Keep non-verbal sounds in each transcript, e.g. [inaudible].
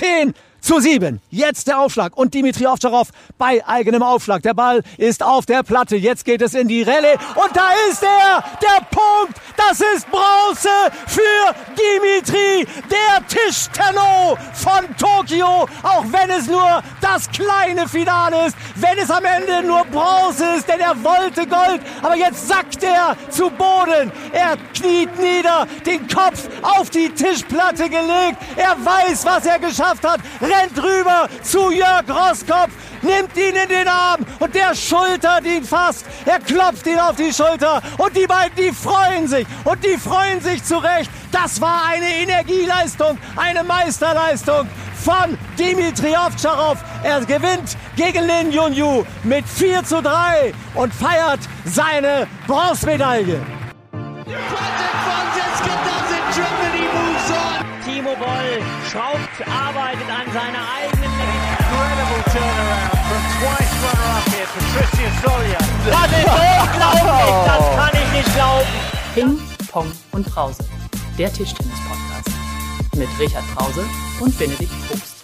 10 zu 7. Jetzt der Aufschlag und Dimitri Ovtcharov bei eigenem Aufschlag. Der Ball ist auf der Platte. Jetzt geht es in die Rallye und da ist er, der Punkt. Das ist Bronze für Dimitri, der Tischtenno von Tokio. Auch wenn es nur das kleine Finale ist, wenn es am Ende nur Bronze ist, denn er wollte Gold. Aber jetzt sackt er zu Boden. Er kniet nieder, den Kopf auf die Tischplatte gelegt. Er weiß, was er geschafft hat rennt rüber zu Jörg Roskopf, nimmt ihn in den Arm und der schultert ihn fast. Er klopft ihn auf die Schulter und die beiden, die freuen sich und die freuen sich zurecht. Das war eine Energieleistung, eine Meisterleistung von Dimitri Ovtcharov. Er gewinnt gegen Lin Yunyu mit 4 zu 3 und feiert seine Bronzemedaille. Timo Boll schraubt, arbeitet an seiner eigenen Incredible turnaround from twice runner-up here, Patricia Solia. Das ist unglaublich, das kann ich nicht glauben. Ping, Pong und Brause, der Tischtennis-Podcast. Mit Richard Brause und Benedikt Probst.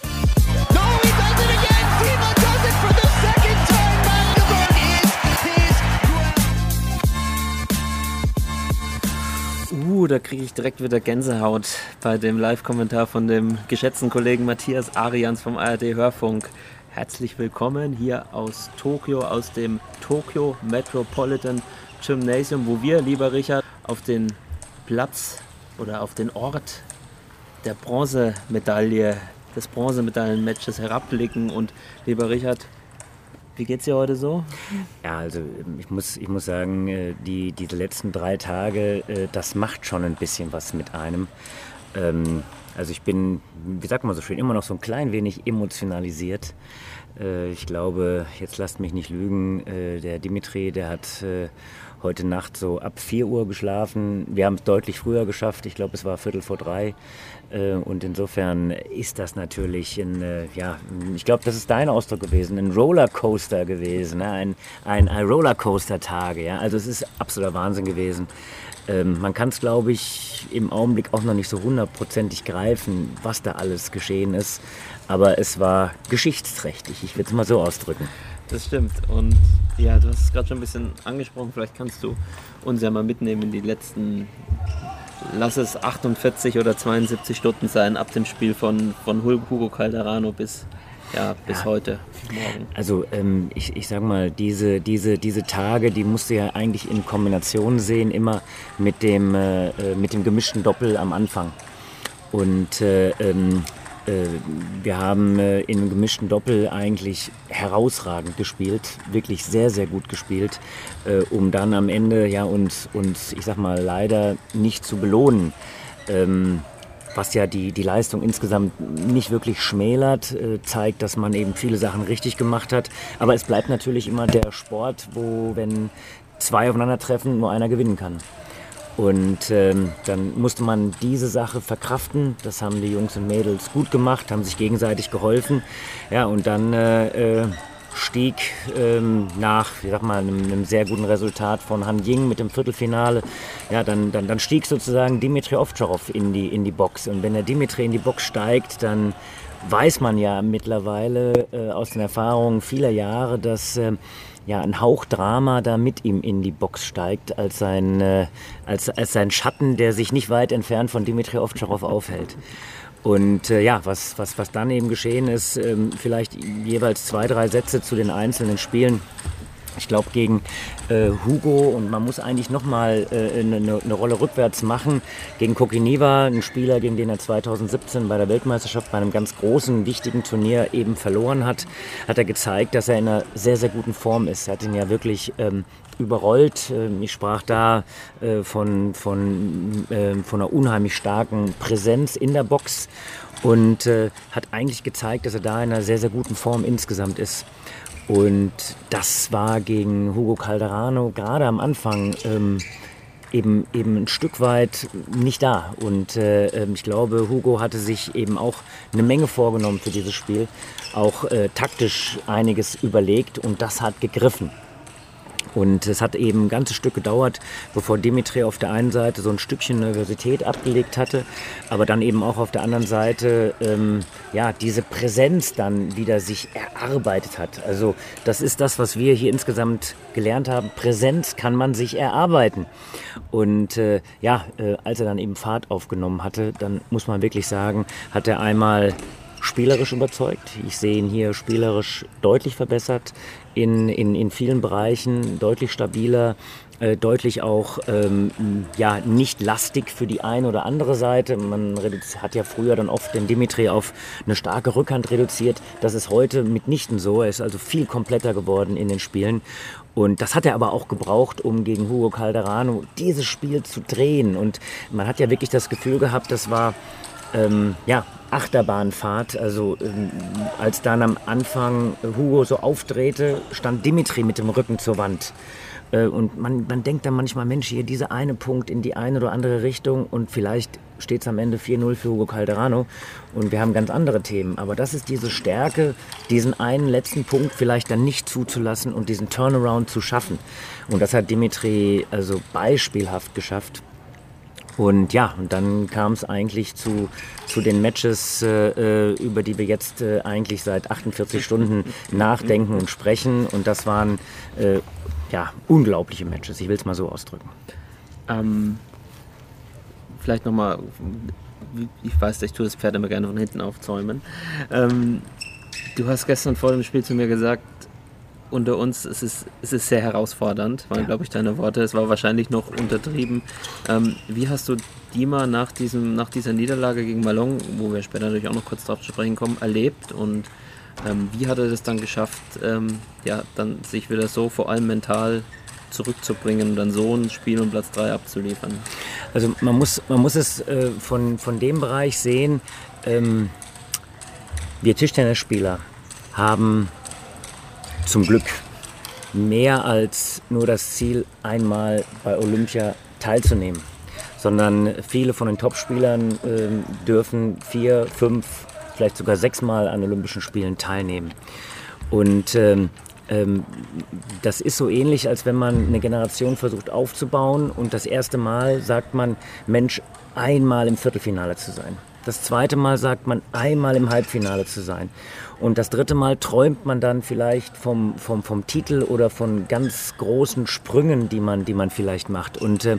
Da kriege ich direkt wieder Gänsehaut bei dem Live-Kommentar von dem geschätzten Kollegen Matthias Arians vom ARD Hörfunk. Herzlich willkommen hier aus Tokio, aus dem Tokyo Metropolitan Gymnasium, wo wir, lieber Richard, auf den Platz oder auf den Ort der Bronzemedaille, des Bronzemedaillenmatches herabblicken. Und lieber Richard, wie geht's dir heute so? Ja, also ich muss, ich muss sagen, äh, die, diese letzten drei Tage, äh, das macht schon ein bisschen was mit einem. Ähm, Also ich bin, wie sagt man so schön, immer noch so ein klein wenig emotionalisiert. Äh, Ich glaube, jetzt lasst mich nicht lügen, der Dimitri, der hat heute Nacht so ab 4 Uhr geschlafen. Wir haben es deutlich früher geschafft, ich glaube, es war Viertel vor drei. Äh, Und insofern ist das natürlich ein, äh, ja, ich glaube, das ist dein Ausdruck gewesen, ein Rollercoaster gewesen, ne? ein, ein, ein Rollercoaster-Tage. Ja? Also es ist absoluter Wahnsinn gewesen. Ähm, man kann es, glaube ich, im Augenblick auch noch nicht so hundertprozentig greifen, was da alles geschehen ist. Aber es war geschichtsträchtig, ich will es mal so ausdrücken. Das stimmt. Und ja, du hast es gerade schon ein bisschen angesprochen. Vielleicht kannst du uns ja mal mitnehmen in die letzten, lass es 48 oder 72 Stunden sein, ab dem Spiel von, von Hugo Calderano bis, ja, bis Ja. heute Morgen. Also ähm, ich, ich sag mal, diese, diese, diese Tage, die musst du ja eigentlich in Kombination sehen, immer mit dem, äh, äh, mit dem gemischten Doppel am Anfang. Und äh, ähm, äh, wir haben äh, im gemischten Doppel eigentlich herausragend gespielt, wirklich sehr, sehr gut gespielt, äh, um dann am Ende ja uns, uns, ich sag mal, leider nicht zu belohnen. Ähm, was ja die, die Leistung insgesamt nicht wirklich schmälert, äh, zeigt, dass man eben viele Sachen richtig gemacht hat. Aber es bleibt natürlich immer der Sport, wo, wenn zwei aufeinandertreffen, nur einer gewinnen kann. Und ähm, dann musste man diese Sache verkraften. Das haben die Jungs und Mädels gut gemacht, haben sich gegenseitig geholfen. Ja, und dann äh, äh, stieg ähm, nach, wie sag mal, einem, einem sehr guten Resultat von Han Ying mit dem Viertelfinale, ja, dann, dann, dann stieg sozusagen Dimitri Ovtcharov in die, in die Box. Und wenn der Dimitri in die Box steigt, dann weiß man ja mittlerweile äh, aus den Erfahrungen vieler Jahre, dass äh, ja, ein Hauch Drama da mit ihm in die Box steigt, als sein, äh, als, als sein Schatten, der sich nicht weit entfernt von Dimitri Ovtcharov [laughs] aufhält. Und äh, ja, was, was, was dann eben geschehen ist, ähm, vielleicht jeweils zwei, drei Sätze zu den einzelnen Spielen. Ich glaube, gegen äh, Hugo und man muss eigentlich nochmal äh, eine, eine Rolle rückwärts machen. Gegen Kokiniva, ein Spieler, gegen den er 2017 bei der Weltmeisterschaft bei einem ganz großen, wichtigen Turnier eben verloren hat, hat er gezeigt, dass er in einer sehr, sehr guten Form ist. Er hat ihn ja wirklich ähm, überrollt. Ähm, Ich sprach da äh, von, von, ähm, von einer unheimlich starken Präsenz in der Box und äh, hat eigentlich gezeigt, dass er da in einer sehr, sehr guten Form insgesamt ist. Und das war gegen Hugo Calderano gerade am Anfang ähm, eben, eben ein Stück weit nicht da. Und äh, ähm, ich glaube, Hugo hatte sich eben auch eine Menge vorgenommen für dieses Spiel, auch äh, taktisch einiges überlegt und das hat gegriffen. Und es hat eben ein ganzes Stück gedauert, bevor Dimitri auf der einen Seite so ein Stückchen Nervosität abgelegt hatte, aber dann eben auch auf der anderen Seite ähm, ja, diese Präsenz dann wieder sich erarbeitet hat. Also das ist das, was wir hier insgesamt gelernt haben. Präsenz kann man sich erarbeiten. Und äh, ja, äh, als er dann eben Fahrt aufgenommen hatte, dann muss man wirklich sagen, hat er einmal spielerisch überzeugt. Ich sehe ihn hier spielerisch deutlich verbessert, in, in, in vielen Bereichen deutlich stabiler, äh, deutlich auch ähm, ja, nicht lastig für die eine oder andere Seite. Man hat ja früher dann oft den Dimitri auf eine starke Rückhand reduziert. Das ist heute mitnichten so. Er ist also viel kompletter geworden in den Spielen. Und das hat er aber auch gebraucht, um gegen Hugo Calderano dieses Spiel zu drehen. Und man hat ja wirklich das Gefühl gehabt, das war ähm, ja, Achterbahnfahrt. Also ähm, als dann am Anfang Hugo so aufdrehte, stand Dimitri mit dem Rücken zur Wand. Äh, und man, man denkt dann manchmal, Mensch, hier dieser eine Punkt in die eine oder andere Richtung und vielleicht steht es am Ende 4-0 für Hugo Calderano und wir haben ganz andere Themen. Aber das ist diese Stärke, diesen einen letzten Punkt vielleicht dann nicht zuzulassen und diesen Turnaround zu schaffen. Und das hat Dimitri also beispielhaft geschafft. Und ja, und dann kam es eigentlich zu, zu den Matches, äh, äh, über die wir jetzt äh, eigentlich seit 48 Stunden [laughs] nachdenken und sprechen. Und das waren äh, ja, unglaubliche Matches, ich will es mal so ausdrücken. Ähm, vielleicht nochmal, ich weiß, ich tue das Pferd immer gerne von hinten aufzäumen. Ähm, du hast gestern vor dem Spiel zu mir gesagt, unter uns, es ist, es ist sehr herausfordernd, waren, ja. glaube ich, deine Worte. Es war wahrscheinlich noch untertrieben. Ähm, wie hast du Dima nach, diesem, nach dieser Niederlage gegen Malong, wo wir später natürlich auch noch kurz darauf zu sprechen kommen, erlebt und ähm, wie hat er das dann geschafft, ähm, ja, dann sich wieder so vor allem mental zurückzubringen und dann so ein Spiel um Platz 3 abzuliefern? Also man muss, man muss es äh, von, von dem Bereich sehen, ähm, wir Tischtennisspieler haben zum Glück mehr als nur das Ziel, einmal bei Olympia teilzunehmen, sondern viele von den Topspielern äh, dürfen vier, fünf, vielleicht sogar sechsmal an Olympischen Spielen teilnehmen. Und ähm, ähm, das ist so ähnlich, als wenn man eine Generation versucht aufzubauen und das erste Mal sagt man, Mensch, einmal im Viertelfinale zu sein. Das zweite Mal sagt man, einmal im Halbfinale zu sein. Und das dritte Mal träumt man dann vielleicht vom, vom, vom Titel oder von ganz großen Sprüngen, die man, die man vielleicht macht. Und äh,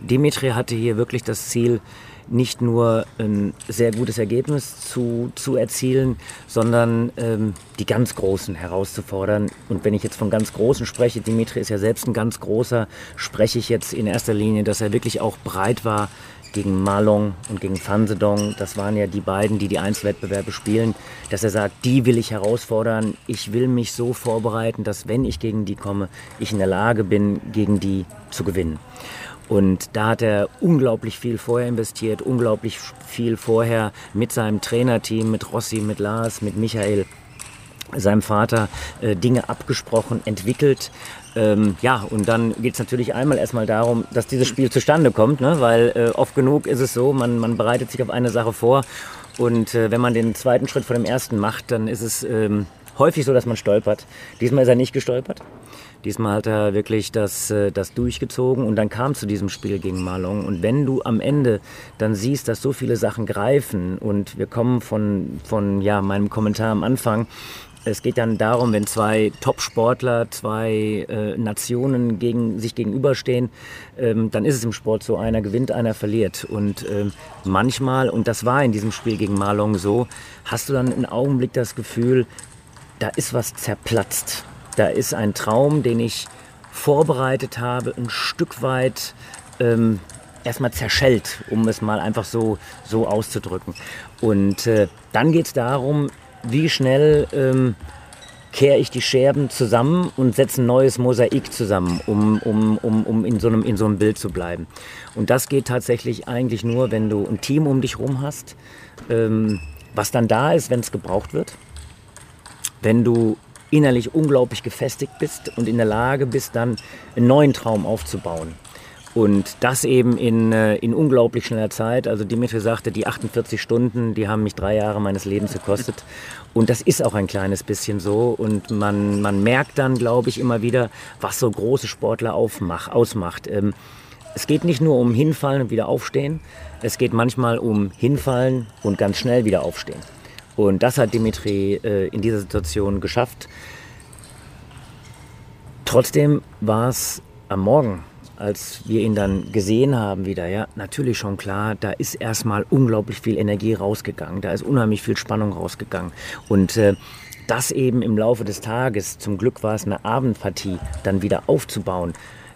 Dimitri hatte hier wirklich das Ziel, nicht nur ein sehr gutes Ergebnis zu, zu erzielen, sondern ähm, die ganz Großen herauszufordern. Und wenn ich jetzt von ganz Großen spreche, Dimitri ist ja selbst ein ganz großer, spreche ich jetzt in erster Linie, dass er wirklich auch bereit war, gegen Malong und gegen Fansedong, das waren ja die beiden, die die Einzelwettbewerbe spielen, dass er sagt, die will ich herausfordern, ich will mich so vorbereiten, dass wenn ich gegen die komme, ich in der Lage bin, gegen die zu gewinnen. Und da hat er unglaublich viel vorher investiert, unglaublich viel vorher mit seinem Trainerteam, mit Rossi, mit Lars, mit Michael seinem Vater äh, Dinge abgesprochen, entwickelt. Ähm, ja, und dann geht es natürlich einmal erstmal darum, dass dieses Spiel zustande kommt, ne? weil äh, oft genug ist es so, man, man bereitet sich auf eine Sache vor und äh, wenn man den zweiten Schritt vor dem ersten macht, dann ist es ähm, häufig so, dass man stolpert. Diesmal ist er nicht gestolpert. Diesmal hat er wirklich das, äh, das durchgezogen und dann kam zu diesem Spiel gegen Malong. Und wenn du am Ende dann siehst, dass so viele Sachen greifen und wir kommen von, von ja, meinem Kommentar am Anfang, es geht dann darum, wenn zwei Top-Sportler, zwei äh, Nationen gegen, sich gegenüberstehen, ähm, dann ist es im Sport so, einer gewinnt, einer verliert. Und ähm, manchmal, und das war in diesem Spiel gegen Marlon so, hast du dann einen Augenblick das Gefühl, da ist was zerplatzt. Da ist ein Traum, den ich vorbereitet habe, ein Stück weit ähm, erstmal zerschellt, um es mal einfach so, so auszudrücken. Und äh, dann geht es darum, wie schnell ähm, kehre ich die Scherben zusammen und setze ein neues Mosaik zusammen, um, um, um, um in, so einem, in so einem Bild zu bleiben. Und das geht tatsächlich eigentlich nur, wenn du ein Team um dich herum hast, ähm, was dann da ist, wenn es gebraucht wird. Wenn du innerlich unglaublich gefestigt bist und in der Lage bist, dann einen neuen Traum aufzubauen. Und das eben in, äh, in unglaublich schneller Zeit. Also Dimitri sagte, die 48 Stunden, die haben mich drei Jahre meines Lebens gekostet. Und das ist auch ein kleines bisschen so. Und man, man merkt dann, glaube ich, immer wieder, was so große Sportler aufmach, ausmacht. Ähm, es geht nicht nur um hinfallen und wieder aufstehen. Es geht manchmal um hinfallen und ganz schnell wieder aufstehen. Und das hat Dimitri äh, in dieser Situation geschafft. Trotzdem war es am Morgen, als wir ihn dann gesehen haben wieder, ja, natürlich schon klar, da ist erstmal unglaublich viel Energie rausgegangen, da ist unheimlich viel Spannung rausgegangen. Und äh, das eben im Laufe des Tages, zum Glück war es eine Abendpartie, dann wieder aufzubauen,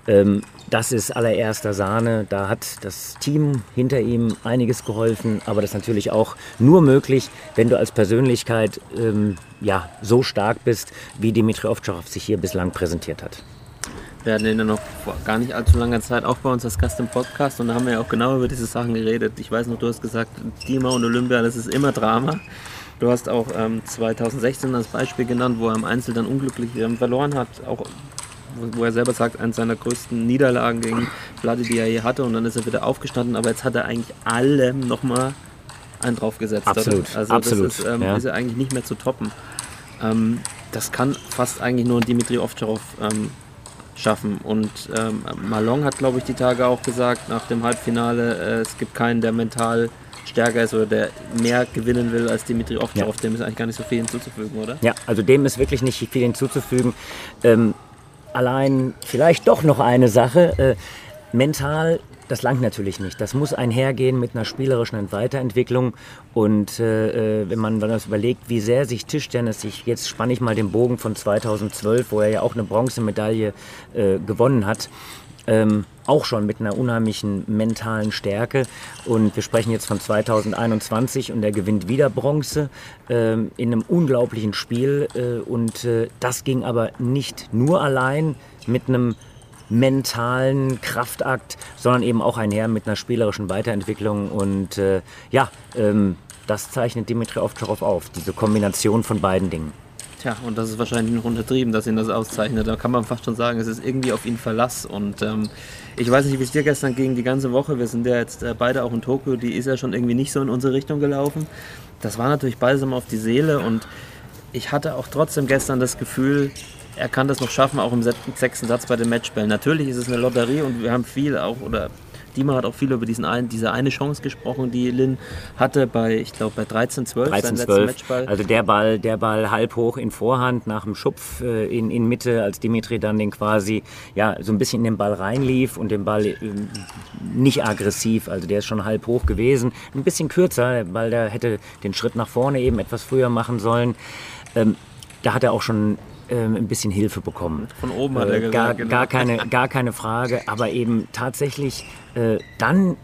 ähm, das ist allererster Sahne. Da hat das Team hinter ihm einiges geholfen, aber das ist natürlich auch nur möglich, wenn du als Persönlichkeit ähm, ja, so stark bist, wie Dimitri Ovtcharov sich hier bislang präsentiert hat. Wir hatten ihn ja noch vor gar nicht allzu langer Zeit auch bei uns als Gast im Podcast und da haben wir ja auch genau über diese Sachen geredet. Ich weiß noch, du hast gesagt, Dima und Olympia, das ist immer Drama. Du hast auch ähm, 2016 als Beispiel genannt, wo er im Einzel dann unglücklich ähm, verloren hat, auch wo, er selber sagt, eines seiner größten Niederlagen gegen Vladi, die er je hatte und dann ist er wieder aufgestanden, aber jetzt hat er eigentlich allem nochmal einen draufgesetzt. Absolut, oder? Also absolut, das ist, ähm, ja. ist er eigentlich nicht mehr zu toppen. Ähm, das kann fast eigentlich nur Dimitri Ovtcharov ähm, schaffen. Und ähm, Malong hat, glaube ich, die Tage auch gesagt, nach dem Halbfinale, äh, es gibt keinen, der mental stärker ist oder der mehr gewinnen will als Dimitri Ovtcharov. Dem ist eigentlich gar nicht so viel hinzuzufügen, oder? Ja, also dem ist wirklich nicht viel hinzuzufügen. Ähm, allein vielleicht doch noch eine Sache. Äh, mental, das langt natürlich nicht. Das muss einhergehen mit einer spielerischen Weiterentwicklung. Und äh, äh wenn man das überlegt, wie sehr sich Tischtennis, ich, jetzt spanne ich mal den Bogen von 2012, wo er ja auch eine Bronzemedaille äh, gewonnen hat, ähm, auch schon mit einer unheimlichen mentalen Stärke. Und wir sprechen jetzt von 2021 und er gewinnt wieder Bronze ähm, in einem unglaublichen Spiel. Äh, und äh, das ging aber nicht nur allein mit einem mentalen Kraftakt, sondern eben auch einher mit einer spielerischen Weiterentwicklung. Und äh, ja, ähm, das zeichnet Dimitri Ovtcharov auf, diese Kombination von beiden Dingen. Tja, und das ist wahrscheinlich noch untertrieben, dass ihn das auszeichnet. Da kann man fast schon sagen, es ist irgendwie auf ihn Verlass. Und ähm, ich weiß nicht, wie es dir gestern ging, die ganze Woche. Wir sind ja jetzt äh, beide auch in Tokio. Die ist ja schon irgendwie nicht so in unsere Richtung gelaufen. Das war natürlich balsam auf die Seele. Und ich hatte auch trotzdem gestern das Gefühl, er kann das noch schaffen, auch im sechsten Satz bei den Matchbällen. Natürlich ist es eine Lotterie und wir haben viel auch, oder Dima hat auch viel über diesen ein, diese eine Chance gesprochen, die Lin hatte bei, ich glaube, bei 13, 12, 13, 12. Also der Ball, der Ball halb hoch in Vorhand nach dem Schupf äh, in, in Mitte, als Dimitri dann den quasi ja, so ein bisschen in den Ball reinlief und den Ball äh, nicht aggressiv, also der ist schon halb hoch gewesen. Ein bisschen kürzer, weil der hätte den Schritt nach vorne eben etwas früher machen sollen. Ähm, da hat er auch schon ähm, ein bisschen Hilfe bekommen. Von oben hat er gesagt. Gar, genau. gar, keine, gar keine Frage, aber eben tatsächlich äh, dann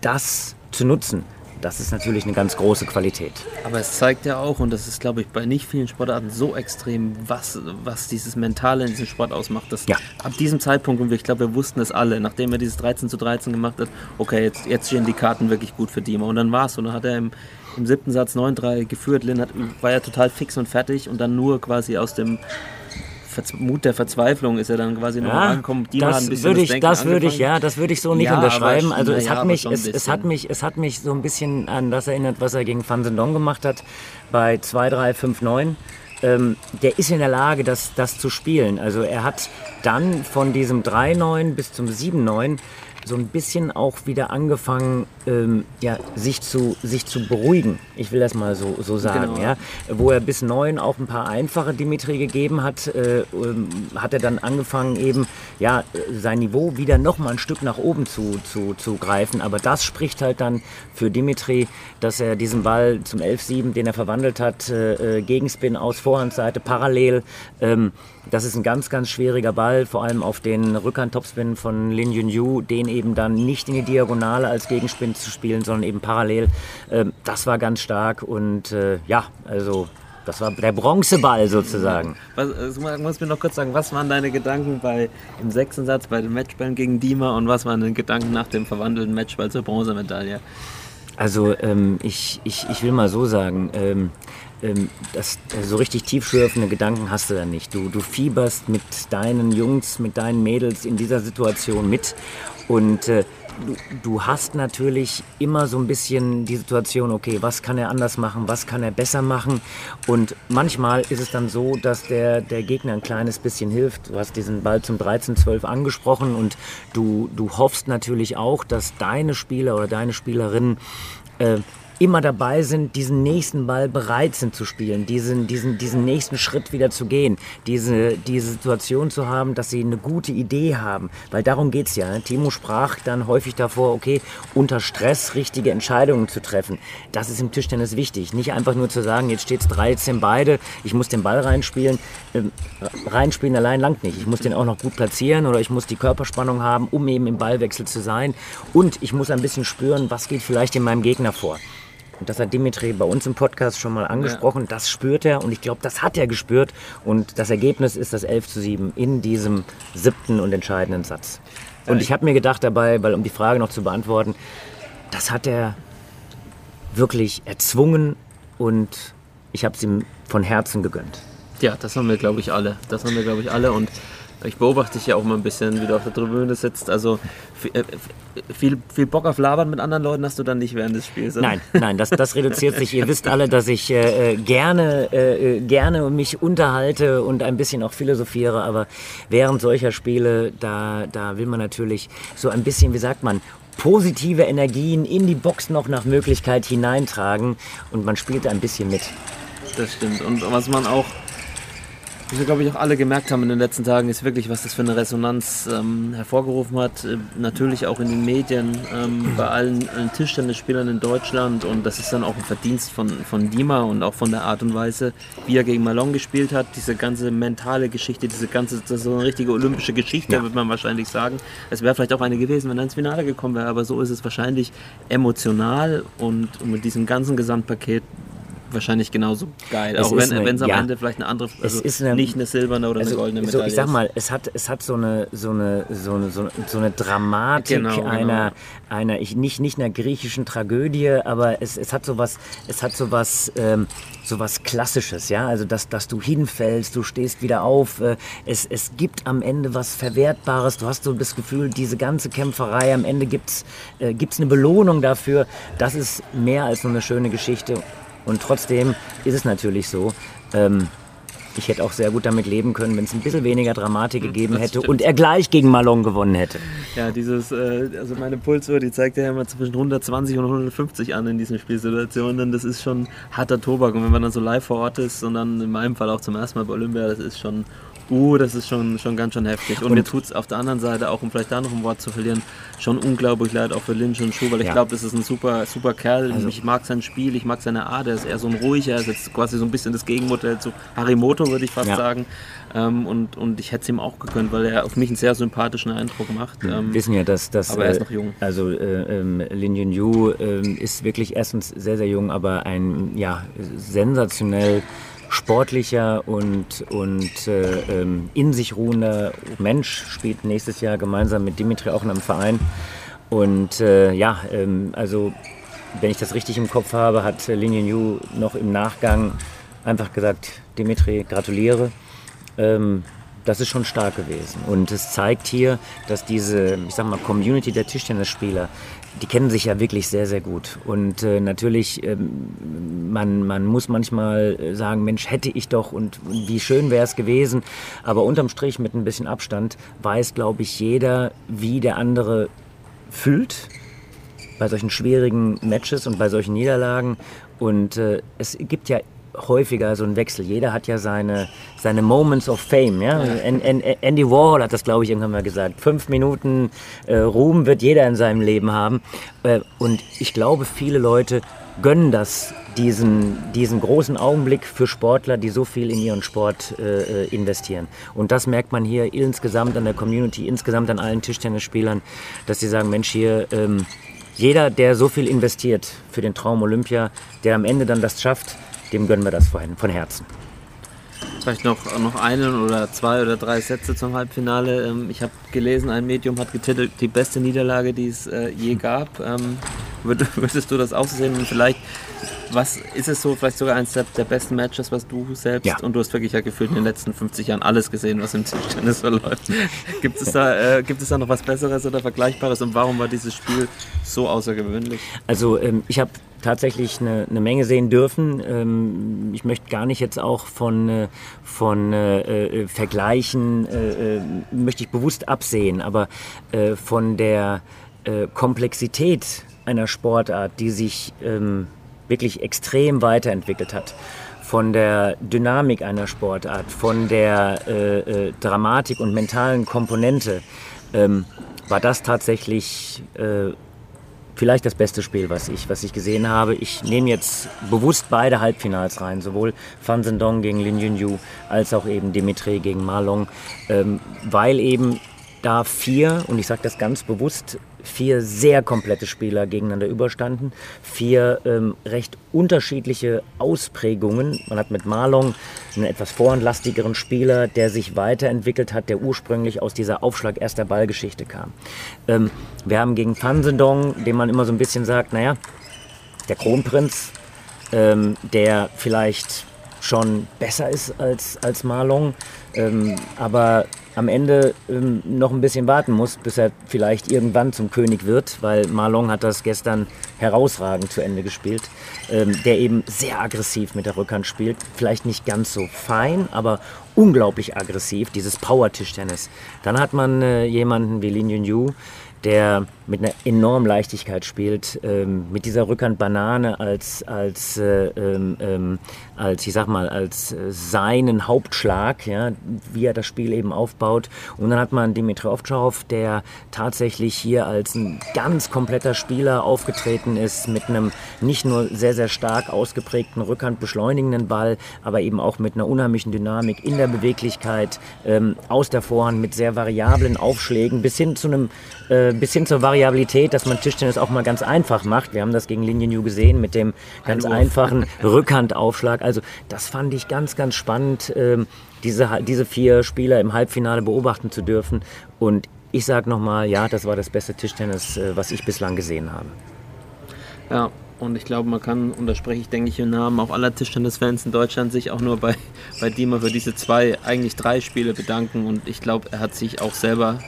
das zu nutzen, das ist natürlich eine ganz große Qualität. Aber es zeigt ja auch, und das ist, glaube ich, bei nicht vielen Sportarten so extrem, was, was dieses Mentale in diesem Sport ausmacht. Dass Ja. Ab diesem Zeitpunkt, und ich glaube, wir wussten es alle, nachdem er dieses 13 zu 13 gemacht hat, okay, jetzt, jetzt stehen die Karten wirklich gut für Dima. Und dann war es. Und dann hat er im, im siebten Satz 9-3 geführt. Lin hat, war ja total fix und fertig und dann nur quasi aus dem Verz Mut der Verzweiflung ist er dann quasi noch Ja, angekommen. Hat das würde ich, Denken das würde ich, ja, das würde ich so nicht Ja, unterschreiben. Also es ja, hat mich, es, es hat mich, es hat mich so ein bisschen an das erinnert, was er gegen Van Sendong gemacht hat bei 2, 3, 5, 9. Ähm, der ist in der Lage, das, das zu spielen. Also er hat dann von diesem 3-9 bis zum 7-9 so ein bisschen auch wieder angefangen, ähm, ja, sich zu, sich zu beruhigen. Ich will das mal so, so sagen. Genau. Ja? Wo er bis 9 auch ein paar einfache Dimitri gegeben hat, äh, ähm, hat er dann angefangen, eben ja, sein Niveau wieder noch mal ein Stück nach oben zu, zu, zu greifen. Aber das spricht halt dann für Dimitri, dass er diesen Ball zum 11-7, den er verwandelt hat, äh, äh, Gegenspin aus Vorhandseite parallel. Ähm, das ist ein ganz, ganz schwieriger Ball, vor allem auf den Rückhand-Topspin von Lin Yunyu, den eben dann nicht in die Diagonale als Gegenspin zu spielen, sondern eben parallel. Ähm, das war ganz stark und äh, ja, also das war der Bronzeball sozusagen. Was, also, du musst mir noch kurz sagen, was waren deine Gedanken bei, im sechsten Satz bei den Matchballen gegen Dima und was waren deine Gedanken nach dem verwandelten Matchball zur Bronzemedaille? Also ähm, ich, ich, ich will mal so sagen, ähm, ähm, das, so richtig tiefschürfende Gedanken hast du da nicht. Du, du fieberst mit deinen Jungs, mit deinen Mädels in dieser Situation mit und äh, du, du hast natürlich immer so ein bisschen die Situation, okay, was kann er anders machen, was kann er besser machen. Und manchmal ist es dann so, dass der, der Gegner ein kleines bisschen hilft. Du hast diesen Ball zum 13-12 angesprochen und du, du hoffst natürlich auch, dass deine Spieler oder deine Spielerinnen äh, immer dabei sind, diesen nächsten Ball bereit sind zu spielen, diesen, diesen, diesen nächsten Schritt wieder zu gehen, diese, diese Situation zu haben, dass sie eine gute Idee haben. Weil darum geht's ja. Timo sprach dann häufig davor, okay, unter Stress richtige Entscheidungen zu treffen. Das ist im Tischtennis wichtig. Nicht einfach nur zu sagen, jetzt steht's 13 beide, ich muss den Ball reinspielen. Ähm, reinspielen allein langt nicht. Ich muss den auch noch gut platzieren oder ich muss die Körperspannung haben, um eben im Ballwechsel zu sein. Und ich muss ein bisschen spüren, was geht vielleicht in meinem Gegner vor. Und das hat Dimitri bei uns im Podcast schon mal angesprochen. Ja. Das spürt er und ich glaube, das hat er gespürt. Und das Ergebnis ist das 11 zu 7 in diesem siebten und entscheidenden Satz. Und ich habe mir gedacht dabei, weil um die Frage noch zu beantworten, das hat er wirklich erzwungen und ich habe es ihm von Herzen gegönnt. Ja, das haben wir, glaube ich, alle. Das haben wir, glaube ich, alle. Und ich beobachte dich ja auch mal ein bisschen, wie du auf der Tribüne sitzt. Also äh, viel, viel Bock auf Labern mit anderen Leuten hast du dann nicht während des Spiels. Oder? Nein, nein, das, das reduziert sich. Ihr wisst alle, dass ich äh, äh, gerne, äh, gerne mich unterhalte und ein bisschen auch philosophiere. Aber während solcher Spiele, da, da will man natürlich so ein bisschen, wie sagt man, positive Energien in die Box noch nach Möglichkeit hineintragen und man spielt ein bisschen mit. Das stimmt. Und was man auch was wir, glaube ich, auch alle gemerkt haben in den letzten Tagen, ist wirklich, was das für eine Resonanz ähm, hervorgerufen hat. Äh, natürlich auch in den Medien, ähm, bei allen, allen Tischtennisspielern in Deutschland. Und das ist dann auch ein Verdienst von, von Dima und auch von der Art und Weise, wie er gegen Malone gespielt hat. Diese ganze mentale Geschichte, diese ganze, das ist so eine richtige olympische Geschichte, ja. würde man wahrscheinlich sagen. Es wäre vielleicht auch eine gewesen, wenn er ins Finale gekommen wäre, aber so ist es wahrscheinlich emotional und, und mit diesem ganzen Gesamtpaket wahrscheinlich genauso geil. Es auch wenn es am ja, Ende vielleicht eine andere, also eine, nicht eine silberne oder also, eine goldene Medaille so, Ich sag mal, es hat, es hat so eine, so eine, so eine, so eine Dramatik genau, genau. einer, genau. einer ich, nicht, nicht einer griechischen Tragödie, aber es, es hat sowas, es hat sowas, ähm, sowas Klassisches, ja, also dass, dass du hinfällst, du stehst wieder auf, äh, es, es gibt am Ende was Verwertbares, du hast so das Gefühl, diese ganze Kämpferei, am Ende gibt's äh, gibt's eine Belohnung dafür, das ist mehr als nur eine schöne Geschichte und trotzdem ist es natürlich so, ähm, ich hätte auch sehr gut damit leben können, wenn es ein bisschen weniger Dramatik hm, gegeben hätte und er gleich gegen Malone gewonnen hätte. Ja, dieses, äh, also meine Pulsuhr, die zeigt ja immer zwischen 120 und 150 an in diesen Spielsituationen. Das ist schon harter Tobak. Und wenn man dann so live vor Ort ist und dann in meinem Fall auch zum ersten Mal bei Olympia, das ist schon Uh, das ist schon, schon ganz schön heftig. Und, und mir tut es auf der anderen Seite, auch um vielleicht da noch ein Wort zu verlieren, schon unglaublich leid, auch für Lynch und Schuh, weil ich ja. glaube, das ist ein super, super Kerl. Also. Ich mag sein Spiel, ich mag seine Art, er ist eher so ein ruhiger, er ist jetzt quasi so ein bisschen das Gegenmodell zu Harimoto, würde ich fast ja. sagen. Ähm, und, und ich hätte es ihm auch gegönnt, weil er auf mich einen sehr sympathischen Eindruck macht. Wir ähm, wissen ja, dass das. Aber er ist äh, noch jung. Also äh, ähm, Lin Yun Yu äh, ist wirklich erstens sehr, sehr jung, aber ein ja, sensationell sportlicher und, und äh, ähm, in sich ruhender Mensch, spielt nächstes Jahr gemeinsam mit Dimitri auch in einem Verein. Und äh, ja, ähm, also wenn ich das richtig im Kopf habe, hat Lin Yu noch im Nachgang einfach gesagt, Dimitri, gratuliere. Ähm, das ist schon stark gewesen. Und es zeigt hier, dass diese, ich sag mal, Community der Tischtennisspieler, die kennen sich ja wirklich sehr, sehr gut. Und äh, natürlich, ähm, man, man muss manchmal äh, sagen, Mensch, hätte ich doch und wie schön wäre es gewesen. Aber unterm Strich mit ein bisschen Abstand weiß, glaube ich, jeder, wie der andere fühlt bei solchen schwierigen Matches und bei solchen Niederlagen. Und äh, es gibt ja häufiger so ein Wechsel. Jeder hat ja seine, seine Moments of Fame. Ja? ja. Andy Warhol hat das, glaube ich, irgendwann mal gesagt. Fünf Minuten äh, Ruhm wird jeder in seinem Leben haben. Äh, und ich glaube, viele Leute gönnen das, diesen, diesen großen Augenblick für Sportler, die so viel in ihren Sport äh, äh investieren. Und das merkt man hier insgesamt an der Community, insgesamt an allen Tischtennisspielern, dass sie sagen, Mensch, hier... Ähm, jeder, der so viel investiert für den Traum Olympia, der am Ende dann das schafft, dem gönnen wir das vorhin, von Herzen. Vielleicht noch, noch einen oder zwei oder drei Sätze zum Halbfinale. Ähm, ich habe gelesen, ein Medium hat getitelt, die beste Niederlage, die es äh, je gab. Ähm, [laughs] würdest du das auch sehen? Und vielleicht was ist es so, vielleicht sogar eines der, der besten Matches, was du selbst Ja. und du hast wirklich ja gefühlt in den letzten 50 Jahren alles gesehen, was im Tischtennis verläuft. [laughs] gibt, es da, äh, gibt es da noch was Besseres oder Vergleichbares und warum war dieses Spiel so außergewöhnlich? Also ähm, ich habe tatsächlich eine, eine Menge sehen dürfen. Ähm, ich möchte gar nicht jetzt auch von, äh, von äh, äh, Vergleichen, äh, äh, möchte ich bewusst absehen, aber äh, von der äh, Komplexität einer Sportart, die sich ähm, wirklich extrem weiterentwickelt hat, von der Dynamik einer Sportart, von der äh, äh, Dramatik und mentalen Komponente, ähm, war das tatsächlich äh, vielleicht das beste Spiel, was ich, was ich gesehen habe. Ich nehme jetzt bewusst beide Halbfinals rein, sowohl Fan Zhendong gegen Lin Yunyu als auch eben Dimitri gegen Malong, ähm, weil eben da vier, und ich sage das ganz bewusst, vier sehr komplette Spieler gegeneinander überstanden, vier ähm, recht unterschiedliche Ausprägungen. Man hat mit Malong einen etwas vorhandlastigeren Spieler, der sich weiterentwickelt hat, der ursprünglich aus dieser Aufschlag erster Ballgeschichte kam. Ähm, wir haben gegen Fan Zhendong, dem man immer so ein bisschen sagt, naja, der Kronprinz, ähm, der vielleicht schon besser ist als, als Marlon, ähm, aber am Ende ähm, noch ein bisschen warten muss, bis er vielleicht irgendwann zum König wird, weil Marlon hat das gestern herausragend zu Ende gespielt, ähm, der eben sehr aggressiv mit der Rückhand spielt, vielleicht nicht ganz so fein, aber unglaublich aggressiv, dieses Power-Tischtennis. Dann hat man äh, jemanden wie Lin Yunyu, der mit einer enormen Leichtigkeit spielt, ähm, mit dieser Rückhand Banane als, als, äh, ähm, ähm, als, ich sag mal, als äh, seinen Hauptschlag, ja, wie er das Spiel eben aufbaut. Und dann hat man Dimitri Ovtcharov, der tatsächlich hier als ein ganz kompletter Spieler aufgetreten ist, mit einem nicht nur sehr, sehr stark ausgeprägten Rückhand beschleunigenden Ball, aber eben auch mit einer unheimlichen Dynamik in der Beweglichkeit, ähm, aus der Vorhand mit sehr variablen Aufschlägen bis hin zu einem äh, bis hin zur Variabilität, dass man Tischtennis auch mal ganz einfach macht. Wir haben das gegen Lin Yu gesehen mit dem ganz einfachen [laughs] Rückhandaufschlag. Also das fand ich ganz, ganz spannend, ähm, diese, diese vier Spieler im Halbfinale beobachten zu dürfen. Und ich sage nochmal, ja, das war das beste Tischtennis, äh, was ich bislang gesehen habe. Ja, und ich glaube, man kann, und da spreche ich, denke ich, im Namen auch aller Tischtennis-Fans in Deutschland, sich auch nur bei, bei Dima für diese zwei, eigentlich drei Spiele bedanken. Und ich glaube, er hat sich auch selber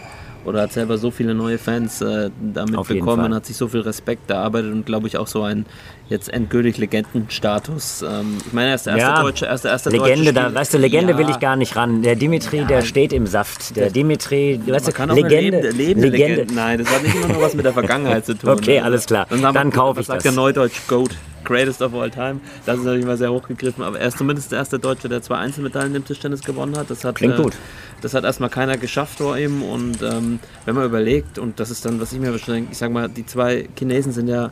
oder hat selber so viele neue Fans äh, damit Auf bekommen, Fall. hat sich so viel Respekt erarbeitet und glaube ich auch so einen jetzt endgültig Legendenstatus. Ähm, ich meine, er ist der erste Ja, deutsche, erste, erste Legende, deutsche da, weißt du, Legende Ja, will ich gar nicht ran. Der Dimitri, der steht im Saft. Der Dimitri, weißt Man du, kann auch Legende, lebende, lebende Legende. Legende. Nein, das hat nicht immer nur was mit der Vergangenheit zu tun. Okay, Also, alles klar. haben wir- Dann kaufe ich sagt das. der Neudeutsch Goat. Greatest of all time. Das ist natürlich mal sehr hochgegriffen, aber er ist zumindest der erste Deutsche, der zwei Einzelmedaillen im Tischtennis gewonnen hat. Das hat Klingt gut. Das hat erstmal keiner geschafft vor ihm und ähm, wenn man überlegt, und das ist dann, was ich mir wahrscheinlich ich sag mal, die zwei Chinesen sind ja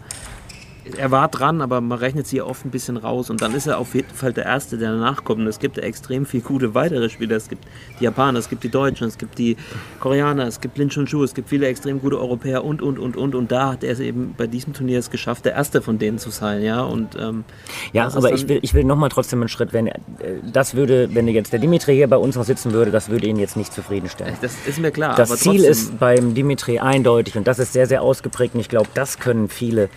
er war dran, aber man rechnet sie ja oft ein bisschen raus. Und dann ist er auf jeden Fall der Erste, der danach kommt. Und es gibt extrem viele gute weitere Spieler. Es gibt die Japaner, es gibt die Deutschen, es gibt die Koreaner, es gibt Lin Chun-Chu, es gibt viele extrem gute Europäer und, und, und, und. Und da hat er es eben bei diesem Turnier es geschafft, der Erste von denen zu sein. Ja, und ähm, Ja, aber ich will, ich will nochmal trotzdem einen Schritt, wenn, äh, das würde, wenn jetzt der Dimitri hier bei uns noch sitzen würde, das würde ihn jetzt nicht zufriedenstellen. Das ist mir klar. Das Ziel ist beim Dimitri eindeutig und das ist sehr, sehr ausgeprägt und ich glaube, das können viele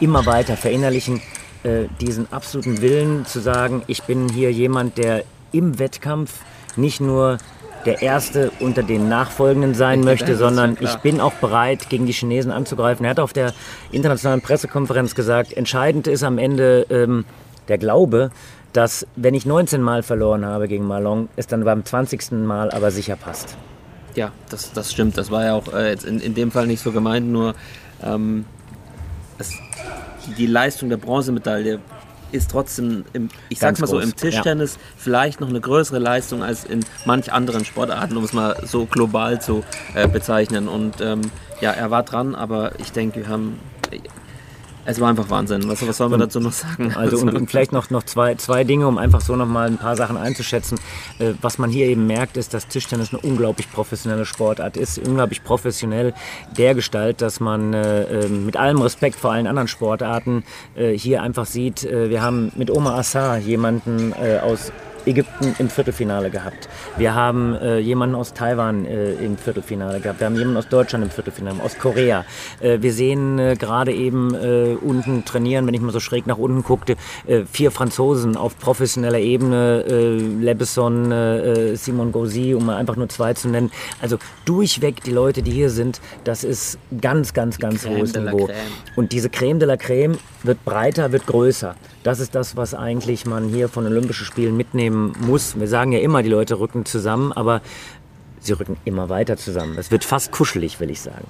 immer weiter verinnerlichen, äh, diesen absoluten Willen zu sagen, ich bin hier jemand, der im Wettkampf nicht nur der Erste unter den Nachfolgenden sein möchte, sondern ich bin auch bereit, gegen die Chinesen anzugreifen. Er hat auf der internationalen Pressekonferenz gesagt, entscheidend ist am Ende ähm, der Glaube, dass wenn ich 19 Mal verloren habe gegen Malong, es dann beim 20. Mal aber sicher passt. Ja, das, das stimmt. Das war ja auch äh, jetzt in, in dem Fall nicht so gemeint, nur ähm, es, die Leistung der Bronzemedaille ist trotzdem, im, ich Ganz sag's mal so, groß, im Tischtennis vielleicht noch eine größere Leistung als in manch anderen Sportarten, um es mal so global zu äh, bezeichnen. Und ähm, ja, er war dran, aber ich denke, wir haben. Es war einfach Wahnsinn. Was, was soll man dazu noch sagen? Also und, und vielleicht noch, noch zwei, zwei Dinge, um einfach so noch mal ein paar Sachen einzuschätzen. Äh, was man hier eben merkt, ist, dass Tischtennis eine unglaublich professionelle Sportart ist, unglaublich professionell der Gestalt, dass man äh, äh, mit allem Respekt vor allen anderen Sportarten äh, hier einfach sieht, äh, wir haben mit Omar Assar jemanden äh, aus Ägypten im Viertelfinale gehabt. Wir haben äh, jemanden aus Taiwan äh, im Viertelfinale gehabt. Wir haben jemanden aus Deutschland im Viertelfinale, aus Korea. Äh, wir sehen äh, gerade eben äh, unten trainieren, wenn ich mal so schräg nach unten guckte, äh, vier Franzosen auf professioneller Ebene, äh, Lebesson, Simon Gauzy, um mal einfach nur zwei zu nennen. Also durchweg die Leute, die hier sind, das ist ganz, ganz, ganz hohes Niveau. Und diese Creme de la Creme wird breiter, wird größer. Das ist das, was eigentlich man hier von Olympischen Spielen mitnehmen muss. Wir sagen ja immer, die Leute rücken zusammen, aber sie rücken immer weiter zusammen. Es wird fast kuschelig, will ich sagen.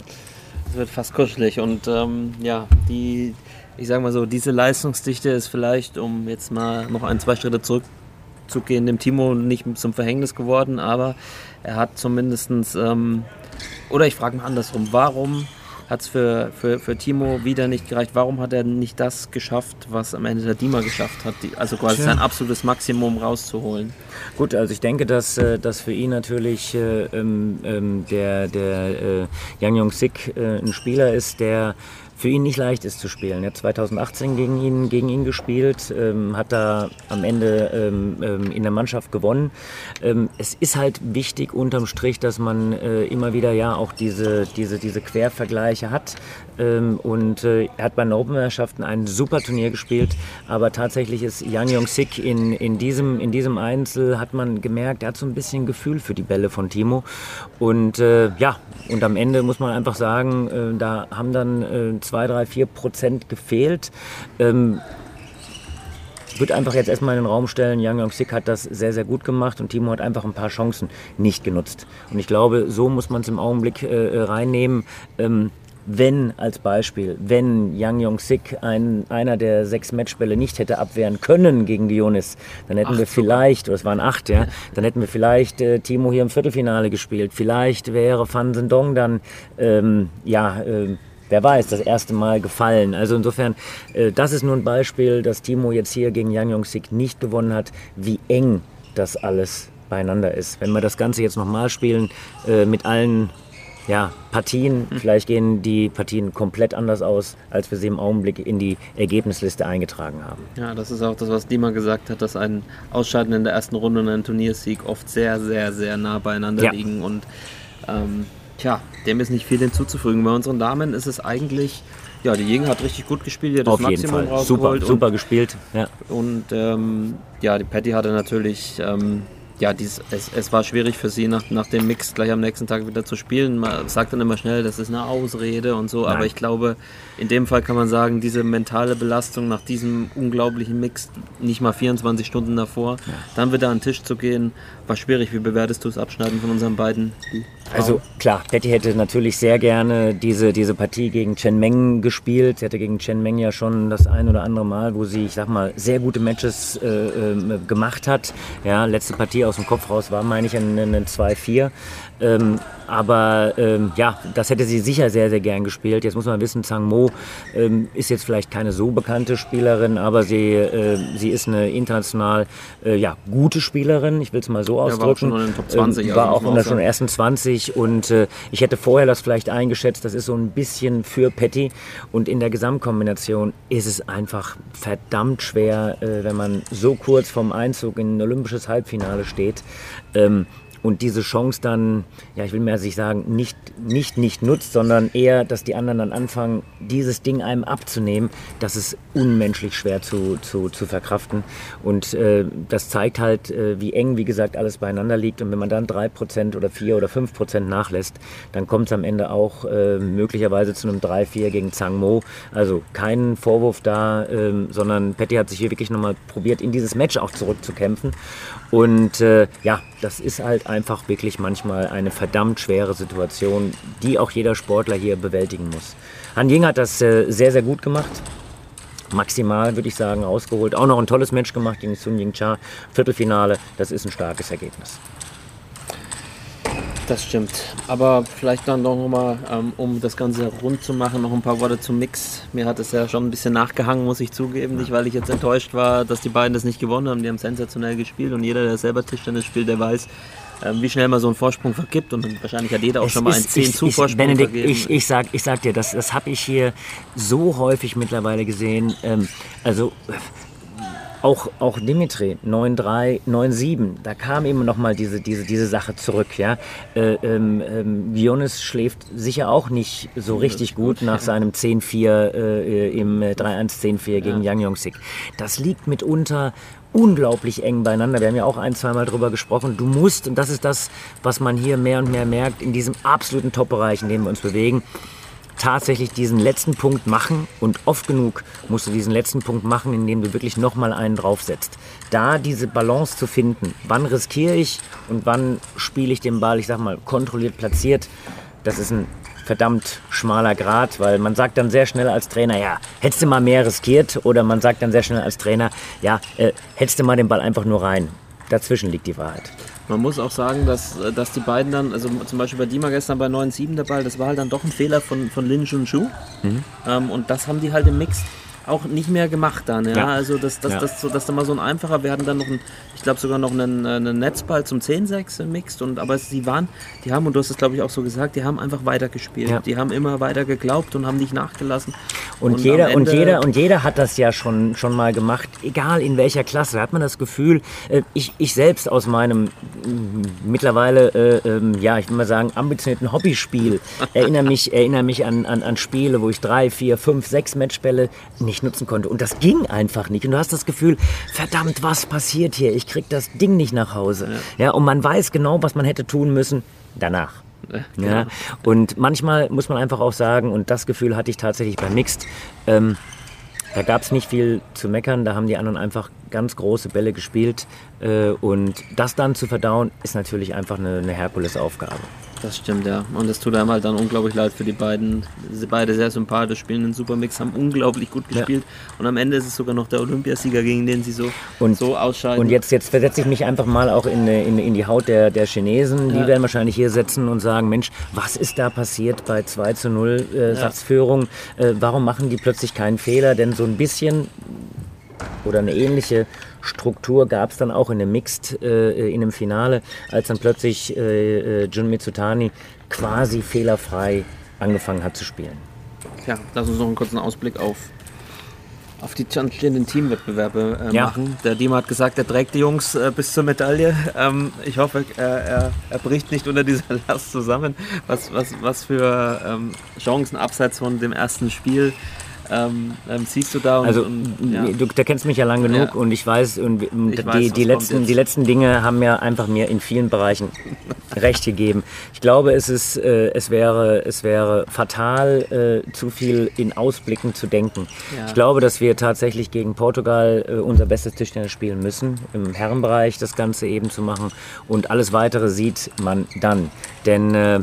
Es wird fast kuschelig und ähm, ja, die, ich sag mal so, diese Leistungsdichte ist vielleicht, um jetzt mal noch ein, zwei Schritte zurückzugehen, dem Timo nicht zum Verhängnis geworden, aber er hat zumindestens ähm, oder ich frage mal andersrum, warum hat es für, für, für Timo wieder nicht gereicht? Warum hat er nicht das geschafft, was am Ende der Dima geschafft hat? Die, also quasi sein absolutes Maximum rauszuholen. Gut, also ich denke, dass, äh, dass für ihn natürlich äh, ähm, ähm, der, der äh, Yang Yong-sik äh, ein Spieler ist, der für ihn nicht leicht ist zu spielen. Er hat 2018 gegen ihn, gegen ihn gespielt, ähm, hat da am Ende ähm, ähm, in der Mannschaft gewonnen. Ähm, es ist halt wichtig unterm Strich, dass man äh, immer wieder ja auch diese, diese, diese Quervergleiche hat. Ähm, und äh, er hat bei den Open-Meisterschaften ein super Turnier gespielt, aber tatsächlich ist Yang Yong-sik in, in, diesem, in diesem Einzel, hat man gemerkt, er hat so ein bisschen Gefühl für die Bälle von Timo. Und äh, ja, und am Ende muss man einfach sagen, äh, da haben dann äh, zwei, drei, vier Prozent gefehlt. Ähm, ich würde einfach jetzt erstmal in den Raum stellen, Yang Yong-sik hat das sehr, sehr gut gemacht und Timo hat einfach ein paar Chancen nicht genutzt. Und ich glaube, so muss man es im Augenblick äh, reinnehmen. Ähm, wenn als Beispiel, wenn Yang Yong-sik ein, einer der sechs Matchbälle nicht hätte abwehren können gegen Dionis, dann hätten Acht wir vielleicht, oder es waren acht, ja, dann hätten wir vielleicht äh, Timo hier im Viertelfinale gespielt. Vielleicht wäre Fan Sendong dann, ähm, ja, äh, wer weiß, das erste Mal gefallen. Also insofern, äh, das ist nur ein Beispiel, dass Timo jetzt hier gegen Yang Yong-sik nicht gewonnen hat, wie eng das alles beieinander ist. Wenn wir das Ganze jetzt nochmal spielen, äh, mit allen ja, Partien, vielleicht gehen die Partien komplett anders aus, als wir sie im Augenblick in die Ergebnisliste eingetragen haben. Ja, das ist auch das, was Dima gesagt hat, dass ein Ausscheiden in der ersten Runde und ein Turniersieg oft sehr, sehr, sehr nah beieinander Ja. liegen. Und ähm, tja, dem ist nicht viel hinzuzufügen. Bei unseren Damen ist es eigentlich, ja, die Jäger hat richtig gut gespielt, die hat Auf das jeden Maximum Fall. Super, super gespielt. Ja. Und, und ähm, ja, die Patty hatte natürlich, ähm, ja, dies, es, es war schwierig für sie, nach, nach dem Mix gleich am nächsten Tag wieder zu spielen. Man sagt dann immer schnell, das ist eine Ausrede und so, aber Nein. ich glaube, in dem Fall kann man sagen, diese mentale Belastung nach diesem unglaublichen Mix, nicht mal 24 Stunden davor, dann wieder an den Tisch zu gehen, war schwierig. Wie bewertest du das Abschneiden von unseren beiden? Also klar, Betty hätte natürlich sehr gerne diese, diese Partie gegen Chen Meng gespielt. Sie hatte gegen Chen Meng ja schon das ein oder andere Mal, wo sie, ich sag mal, sehr gute Matches äh, ähm, gemacht hat. Ja, letzte Partie aus dem Kopf raus war, meine ich, ein, ein 2-4. Ähm, aber ähm, ja, das hätte sie sicher sehr, sehr gern gespielt. Jetzt muss man wissen, Zhang Mo ähm, ist jetzt vielleicht keine so bekannte Spielerin, aber sie, äh, sie ist eine international äh, ja, gute Spielerin. Ich will es mal so war auch ausdrücken. schon in den Top 20, Ähm, also war muss auch in der schon ersten 20 und äh, ich hätte vorher das vielleicht eingeschätzt, das ist so ein bisschen für Petty und in der Gesamtkombination ist es einfach verdammt schwer, äh, wenn man so kurz vom Einzug in ein olympisches Halbfinale steht. Ähm, und diese Chance dann, ja, ich will mehr sich sagen, nicht, nicht, nicht nutzt, sondern eher, dass die anderen dann anfangen, dieses Ding einem abzunehmen, das ist unmenschlich schwer zu, zu, zu verkraften. Und äh, das zeigt halt, äh, wie eng, wie gesagt, alles beieinander liegt. Und wenn man dann 3% oder 4 oder 5% nachlässt, dann kommt es am Ende auch äh, möglicherweise zu einem 3-4 gegen Zhang Mo. Also kein Vorwurf da, ähm, sondern Petty hat sich hier wirklich nochmal probiert, in dieses Match auch zurückzukämpfen. Und äh, ja, das ist halt einfach wirklich manchmal eine verdammt schwere Situation, die auch jeder Sportler hier bewältigen muss. Han Ying hat das äh, sehr, sehr gut gemacht. Maximal, würde ich sagen, ausgeholt. Auch noch ein tolles Match gemacht gegen Sun Ying Cha. Viertelfinale, das ist ein starkes Ergebnis. Das stimmt. Aber vielleicht dann doch nochmal, ähm, um das Ganze rund zu machen, noch ein paar Worte zum Mix. Mir hat es ja schon ein bisschen nachgehangen, muss ich zugeben. Nicht, weil ich jetzt enttäuscht war, dass die beiden das nicht gewonnen haben. Die haben sensationell gespielt und jeder, der selber Tischtennis spielt, der weiß, wie schnell man so einen Vorsprung vergibt. Und wahrscheinlich hat jeder auch Es schon mal einen ist- 10 ich- zu Vorsprung Benedikt, vergeben. ich, ich, sag, ich sag dir, das, das habe ich hier so häufig mittlerweile gesehen. Ähm, also auch, auch Dimitri, 9-3, 9-7, da kam eben nochmal diese, diese, diese Sache zurück. Ja? Äh, ähm, ähm, Jonas schläft sicher auch nicht so richtig gut nach seinem 10-4 äh, im 3-1-10-4 gegen Yang Yong-sik. Das liegt mitunter unglaublich eng beieinander. Wir haben ja auch ein, zweimal drüber gesprochen. Du musst, und das ist das, was man hier mehr und mehr merkt, in diesem absoluten Top-Bereich, in dem wir uns bewegen, tatsächlich diesen letzten Punkt machen und oft genug musst du diesen letzten Punkt machen, indem du wirklich nochmal einen draufsetzt. Da diese Balance zu finden, wann riskiere ich und wann spiele ich den Ball, ich sag mal, kontrolliert platziert, das ist ein verdammt schmaler Grad, weil man sagt dann sehr schnell als Trainer, ja, hättest du mal mehr riskiert oder man sagt dann sehr schnell als Trainer, ja, äh, hättest du mal den Ball einfach nur rein. Dazwischen liegt die Wahrheit. Man muss auch sagen, dass, äh, dass die beiden dann, also zum Beispiel bei Dima gestern bei 9-7 der Ball, das war halt dann doch ein Fehler von, von Lin Junju. Mhm. Ähm, und das haben die halt im Mix auch nicht mehr gemacht dann. Ja? Ja. Also das, das, Ja. das, so, das dann mal so ein einfacher. Wir hatten dann noch einen, ich glaube sogar noch einen, äh, einen Netzball zum 10-6 mixed. Und aber sie waren, die haben, und du hast es glaube ich auch so gesagt, die haben einfach weitergespielt. Ja. Die haben immer weiter geglaubt und haben nicht nachgelassen. Und, am jeder, und, jeder, und jeder hat das ja schon, schon mal gemacht, egal in welcher Klasse. Da hat man das Gefühl, äh, ich, ich selbst aus meinem mm, mittlerweile, äh, ähm, ja, ich will mal sagen, ambitionierten Hobbyspiel [laughs] erinnere mich, erinnere mich an, an, an Spiele, wo ich drei, vier, fünf, sechs Matchbälle nicht nutzen konnte. Und das ging einfach nicht. Und du hast das Gefühl, verdammt, was passiert hier? Ich krieg das Ding nicht nach Hause. Ja, und man weiß genau, was man hätte tun müssen danach. Ja, und manchmal muss man einfach auch sagen, und das Gefühl hatte ich tatsächlich bei Mixed, ähm, da gab es nicht viel zu meckern, da haben die anderen einfach ganz große Bälle gespielt. Äh, und das dann zu verdauen, ist natürlich einfach eine, eine Herkulesaufgabe. Das stimmt, ja. Und es tut einem halt dann unglaublich leid für die beiden. Sie beide sehr sympathisch, spielen einen Supermix, haben unglaublich gut gespielt. Und am Ende ist es sogar noch der Olympiasieger, gegen den sie so, Und, so ausscheiden. und jetzt, jetzt versetze ich mich einfach mal auch in, in, in die Haut der, der Chinesen. Die Ja. werden wahrscheinlich hier sitzen und sagen, Mensch, was ist da passiert bei 2 zu 0 äh, Satzführung? Äh, warum machen die plötzlich keinen Fehler? Denn so ein bisschen oder eine ähnliche Struktur gab es dann auch in dem Mixed, äh, in dem Finale, als dann plötzlich äh, äh, Jun Mitsutani quasi fehlerfrei angefangen hat zu spielen. Ja, lass uns noch einen kurzen Ausblick auf, auf die anstehenden Teamwettbewerbe äh, Ja. machen. Der Dima hat gesagt, er trägt die Jungs äh, bis zur Medaille. Ähm, ich hoffe, äh, er, er bricht nicht unter dieser [laughs] Last zusammen. Was, was, was für ähm, Chancen abseits von dem ersten Spiel ähm, ähm, siehst du da? Und, Also und, ja. du, der kennst mich ja lang genug Ja. und ich weiß, und, und Ich die, weiß, die, letzten, die letzten Dinge haben mir einfach mir in vielen Bereichen [laughs] recht gegeben. Ich glaube, es, ist, äh, es, wäre, es wäre fatal, äh, zu viel in Ausblicken zu denken. Ja. Ich glaube, dass wir tatsächlich gegen Portugal äh, unser bestes Tischtennis spielen müssen, im Herrenbereich das Ganze eben zu machen und alles Weitere sieht man dann. Denn äh,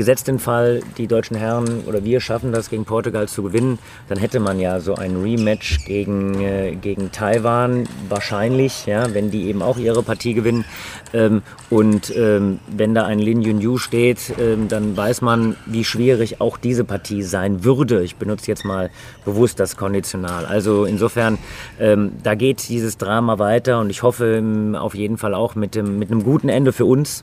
Gesetzt den Fall, die deutschen Herren oder wir schaffen das gegen Portugal zu gewinnen, dann hätte man ja so ein Rematch gegen, äh, gegen Taiwan wahrscheinlich, ja, wenn die eben auch ihre Partie gewinnen. Ähm, und ähm, wenn da ein Lin Yunyu steht, ähm, dann weiß man, wie schwierig auch diese Partie sein würde. Ich benutze jetzt mal bewusst das Konditional. Also insofern, ähm, da geht dieses Drama weiter und ich hoffe ähm, auf jeden Fall auch mit, dem, mit einem guten Ende für uns.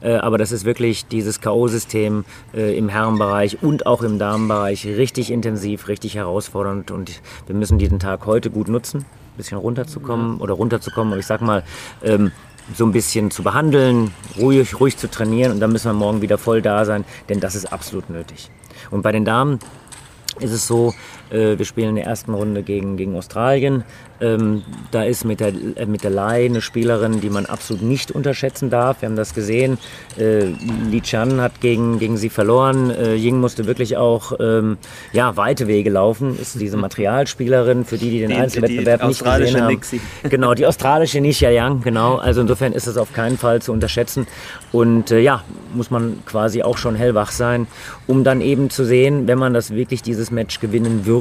Äh, aber das ist wirklich dieses K.O.-System äh, im Herrenbereich und auch im Damenbereich richtig intensiv, richtig herausfordernd und wir müssen diesen Tag heute gut nutzen, ein bisschen runterzukommen oder runterzukommen. Und ich sag mal, ähm, so ein bisschen zu behandeln, ruhig, ruhig zu trainieren und dann müssen wir morgen wieder voll da sein, denn das ist absolut nötig. Und bei den Damen ist es so, wir spielen in der ersten Runde gegen, gegen Australien. Ähm, da ist mit der, äh, mit der Lai eine Spielerin, die man absolut nicht unterschätzen darf. Wir haben das gesehen. Äh, Li Chan hat gegen, gegen sie verloren. Äh, Ying musste wirklich auch ähm, ja, weite Wege laufen. Ist diese [laughs] Materialspielerin, für die, die den Die- Einzelwettbewerb die nicht gesehen haben. Nixie. [laughs] Genau, die australische Nisha Yang, genau. Also insofern ist das auf keinen Fall zu unterschätzen. Und äh, ja, muss man quasi auch schon hellwach sein, um dann eben zu sehen, wenn man das wirklich dieses Match gewinnen würde,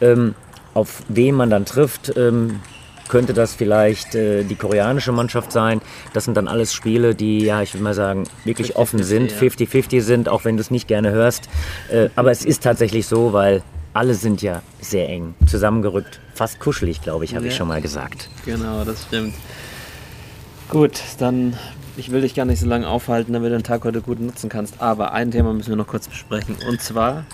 ähm, auf wen man dann trifft. Ähm, könnte das vielleicht äh, die koreanische Mannschaft sein? Das sind dann alles Spiele, die, ja, ich will mal sagen, wirklich offen sind, ja. 50-50 sind, auch wenn du es nicht gerne hörst. Äh, aber es ist tatsächlich so, weil alle sind ja sehr eng zusammengerückt. Fast kuschelig, glaube ich, habe ich Ja. schon mal gesagt. Genau, das stimmt. Gut, dann, ich will dich gar nicht so lange aufhalten, damit du den Tag heute gut nutzen kannst. Aber ein Thema müssen wir noch kurz besprechen. Und zwar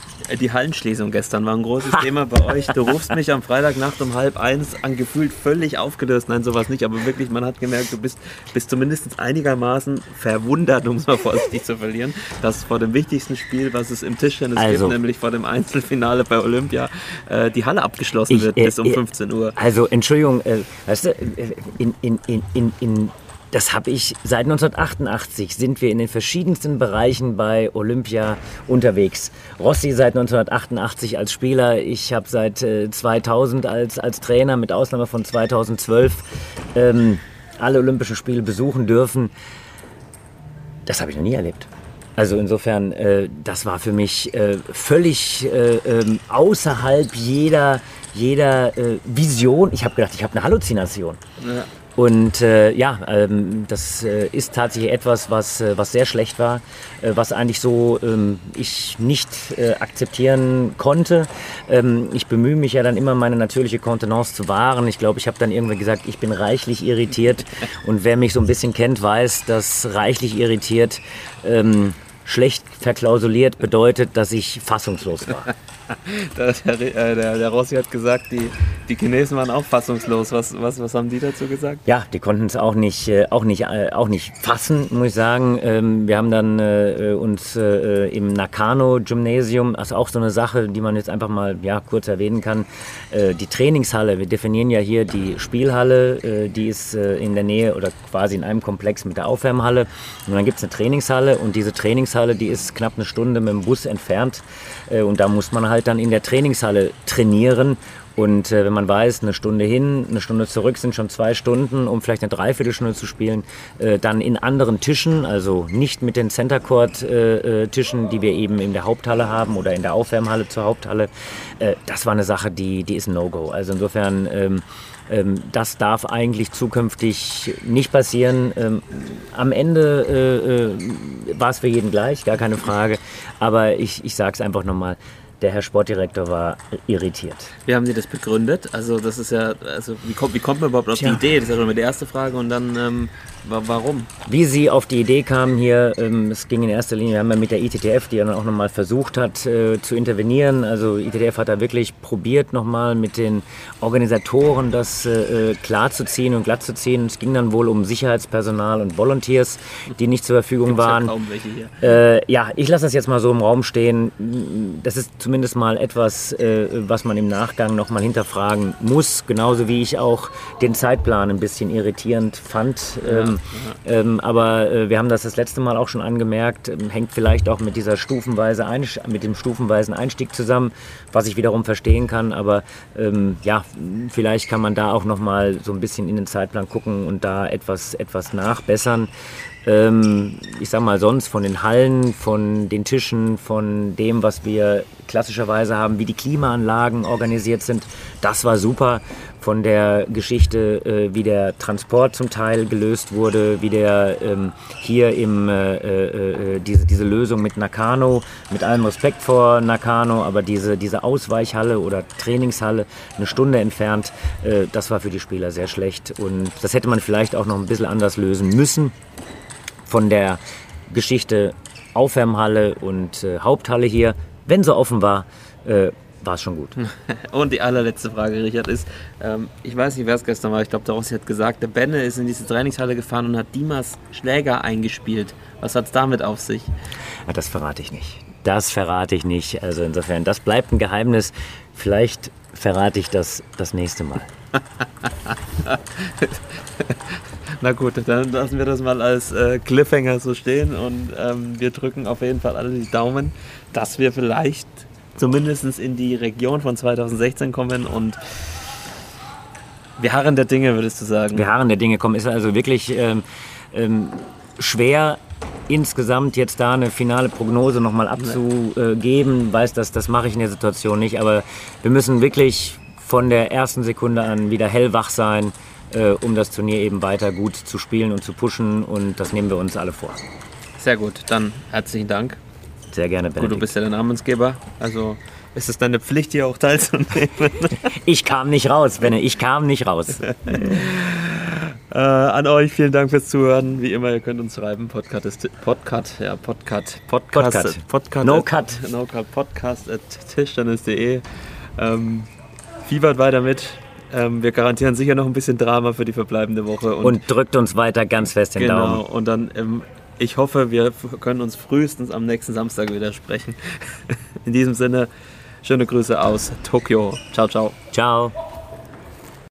Die Hallenschließung gestern war ein großes Thema bei euch. Du rufst mich am Freitagnacht um halb eins an, gefühlt völlig aufgelöst. Nein, sowas nicht, aber wirklich, man hat gemerkt, du bist, bist zumindest einigermaßen verwundert, um es mal vorsichtig zu verlieren, dass vor dem wichtigsten Spiel, was es im Tischtennis Also. gibt, nämlich vor dem Einzelfinale bei Olympia, äh, die Halle abgeschlossen Ich, wird äh, bis um äh, 15 Uhr. Also, Entschuldigung, äh, weißt du, äh, in, in, in, in, in, das habe ich seit 1988 sind wir in den verschiedensten Bereichen bei Olympia unterwegs. Rossi seit 1988 als Spieler, ich habe seit äh, 2000 als, als Trainer, mit Ausnahme von 2012, ähm, alle Olympischen Spiele besuchen dürfen. Das habe ich noch nie erlebt. Also insofern, äh, das war für mich äh, völlig äh, ähm, außerhalb jeder, jeder äh, Vision. Ich habe gedacht, ich habe eine Halluzination. Ja. Und äh, ja, ähm, das äh, ist tatsächlich etwas, was, äh, was sehr schlecht war, äh, was eigentlich so ähm, ich nicht äh, akzeptieren konnte. Ähm, ich bemühe mich ja dann immer, meine natürliche Kontenance zu wahren. Ich glaube, ich habe dann irgendwann gesagt, ich bin reichlich irritiert. Und wer mich so ein bisschen kennt, weiß, dass reichlich irritiert ähm, schlecht verklausuliert bedeutet, dass ich fassungslos war. [laughs] Der, äh, der, der Rossi hat gesagt, die, die Chinesen waren auch fassungslos. Was, was, was haben die dazu gesagt? Ja, die konnten es auch nicht, äh, auch nicht, äh, auch nicht fassen, muss ich sagen. Ähm, wir haben dann uns im Nakano Gymnasium, also auch so eine Sache, die man jetzt einfach mal ja, kurz erwähnen kann, die Trainingshalle. Wir definieren ja hier die Spielhalle, die ist in der Nähe oder quasi in einem Komplex mit der Aufwärmhalle. Und dann gibt es eine Trainingshalle und diese Trainingshalle, die ist knapp eine Stunde mit dem Bus entfernt. Und da muss man halt dann in der Trainingshalle trainieren. Und äh, wenn man weiß, eine Stunde hin, eine Stunde zurück sind schon zwei Stunden, um vielleicht eine Dreiviertelstunde zu spielen, äh, dann in anderen Tischen, also nicht mit den Center Court äh, äh, Tischen, die wir eben in der Haupthalle haben oder in der Aufwärmhalle zur Haupthalle, äh, das war eine Sache, die, die ist ein No-Go. Also insofern, ähm, ähm, das darf eigentlich zukünftig nicht passieren. Ähm, am Ende äh, war es für jeden gleich, gar keine Frage. Aber ich, ich sage es einfach nochmal, der Herr Sportdirektor war irritiert. Wie haben Sie das begründet? Also das ist ja, also wie kommt, wie kommt man überhaupt auf Tja. die Idee? Das ist ja schon mal die erste Frage und dann ähm, wa- warum? Wie Sie auf die Idee kamen hier, ähm, es ging in erster Linie, wir haben ja mit der ITTF, die ja dann auch nochmal versucht hat äh, zu intervenieren. Also ITTF hat da wirklich probiert nochmal mit den Organisatoren das äh, äh, klar zu ziehen und glatt zu ziehen. Es ging dann wohl um Sicherheitspersonal und Volunteers, die nicht zur Verfügung Gibt's ja waren. kaum welche hier. Äh, ja, ich lasse das jetzt mal so im Raum stehen. Das ist zumindest mal etwas, äh, was man im Nachgang nochmal hinterfragen muss. Genauso wie ich auch den Zeitplan ein bisschen irritierend fand. Ähm, ähm, aber äh, wir haben das das letzte Mal auch schon angemerkt. Ähm, hängt vielleicht auch mit dieser stufenweise Einst mit dem stufenweisen Einstieg zusammen, was ich wiederum verstehen kann. Aber ähm, ja, vielleicht kann man da auch nochmal so ein bisschen in den Zeitplan gucken und da etwas, etwas nachbessern. Ähm, ich sag mal sonst von den Hallen, von den Tischen, von dem, was wir klassischerweise haben, wie die Klimaanlagen organisiert sind, das war super. Von der Geschichte, äh, wie der Transport zum Teil gelöst wurde, wie der ähm, hier im, äh, äh, äh, diese, diese Lösung mit Nakano, mit allem Respekt vor Nakano, aber diese, diese Ausweichhalle oder Trainingshalle eine Stunde entfernt, äh, das war für die Spieler sehr schlecht und das hätte man vielleicht auch noch ein bisschen anders lösen müssen von der Geschichte Aufwärmhalle und äh, Haupthalle hier, wenn sie offen war, äh, war es schon gut. [laughs] Und die allerletzte Frage, Richard, ist, ähm, ich weiß nicht, wer es gestern war, ich glaube, der Rossi hat gesagt, der Benne ist in diese Trainingshalle gefahren und hat Dimas Schläger eingespielt. Was hat es damit auf sich? Ja, das verrate ich nicht. Das verrate ich nicht. Also insofern, das bleibt ein Geheimnis. Vielleicht verrate ich das das nächste Mal. [laughs] Na gut, dann lassen wir das mal als äh, Cliffhanger so stehen und ähm, wir drücken auf jeden Fall alle die Daumen, dass wir vielleicht zumindest in die Region von 2016 kommen und wir harren der Dinge, würdest du sagen. Wir harren der Dinge kommen. Ist also wirklich ähm, ähm, schwer insgesamt jetzt da eine finale Prognose nochmal abzugeben. Weiß, dass das mache ich in der Situation nicht, aber wir müssen wirklich von der ersten Sekunde an wieder hellwach sein, äh, um das Turnier eben weiter gut zu spielen und zu pushen und das nehmen wir uns alle vor. Sehr gut, dann herzlichen Dank. Sehr gerne, Gut, Benedikt. du bist ja der Namensgeber, also ist es deine Pflicht, hier auch teilzunehmen. [laughs] Ich kam nicht raus, Benne, ich kam nicht raus. [laughs] Äh, an euch vielen Dank fürs Zuhören. Wie immer, ihr könnt uns schreiben. Podcast ist Podcast, ja, Podcast, Podcast, Podcast. Podcast No at, cut. No cut, Podcast at tischtennis.de. Ähm, fiebert weiter mit. Ähm, wir garantieren sicher noch ein bisschen Drama für die verbleibende Woche. Und drückt uns weiter ganz fest den genau. Daumen. Und dann, ähm, ich hoffe, wir können uns frühestens am nächsten Samstag wieder sprechen. [laughs] In diesem Sinne, schöne Grüße aus Tokio. Ciao, ciao. Ciao.